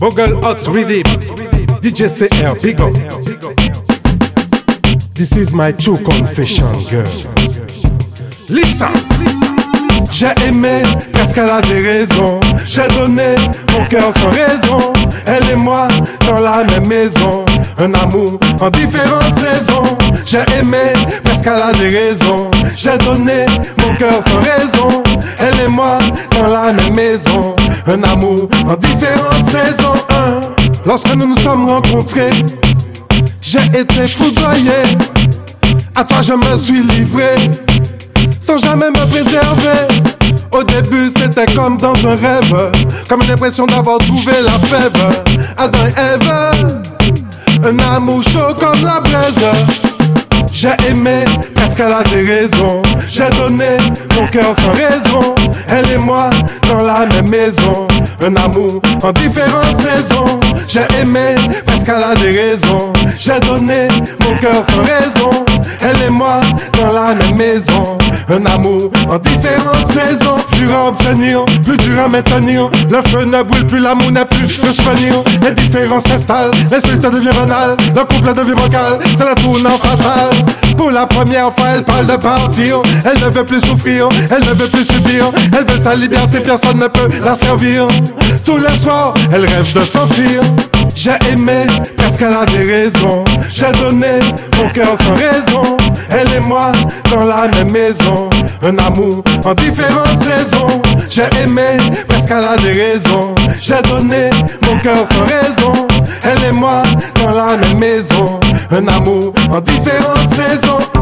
Bogle Hot Rhythm, DJ CR, big. This is my true confession, girl. Listen. J'ai aimé parce qu'elle a des raisons. J'ai donné mon cœur sans raison. Elle et moi dans la même maison. Un amour en différentes saisons. J'ai aimé parce qu'elle a des raisons. J'ai donné mon cœur sans raison. Elle et moi dans la même maison. Un amour en différentes saisons. Lorsque nous nous sommes rencontrés, j'ai été foudroyé. À toi je me suis livré sans jamais me préserver. Au début, c'était comme dans un rêve, comme l'impression d'avoir trouvé la fève. Adam et Ève, un amour chaud comme la braise. J'ai aimé parce qu'elle a des raisons. J'ai donné mon cœur sans raison. Elle et moi la même maison. Un amour en différentes saisons. J'ai aimé parce qu'elle a des raisons. J'ai donné mon cœur sans raison. Elle et moi dans la même maison. Un amour en différentes saisons. Dur à obtenir, plus dur à maintenir. Le feu ne brûle plus, l'amour n'est plus le souvenir. Les différences s'installent, l'insulte devient banale. Le couple devient bancal, c'est la tournant fatale. Pour la première fois, elle parle de partir. Elle ne veut plus souffrir, elle ne veut plus subir. Elle veut sa liberté, personne ne peut la servir. Tous les soirs, elle rêve de s'enfuir. J'ai aimé parce qu'elle a des raisons. J'ai donné mon cœur sans raison. Elle et moi dans la même maison. Un amour en différentes saisons. J'ai aimé parce qu'elle a des raisons. J'ai donné mon cœur sans raison. Elle et moi maison. Un amour en différentes saisons.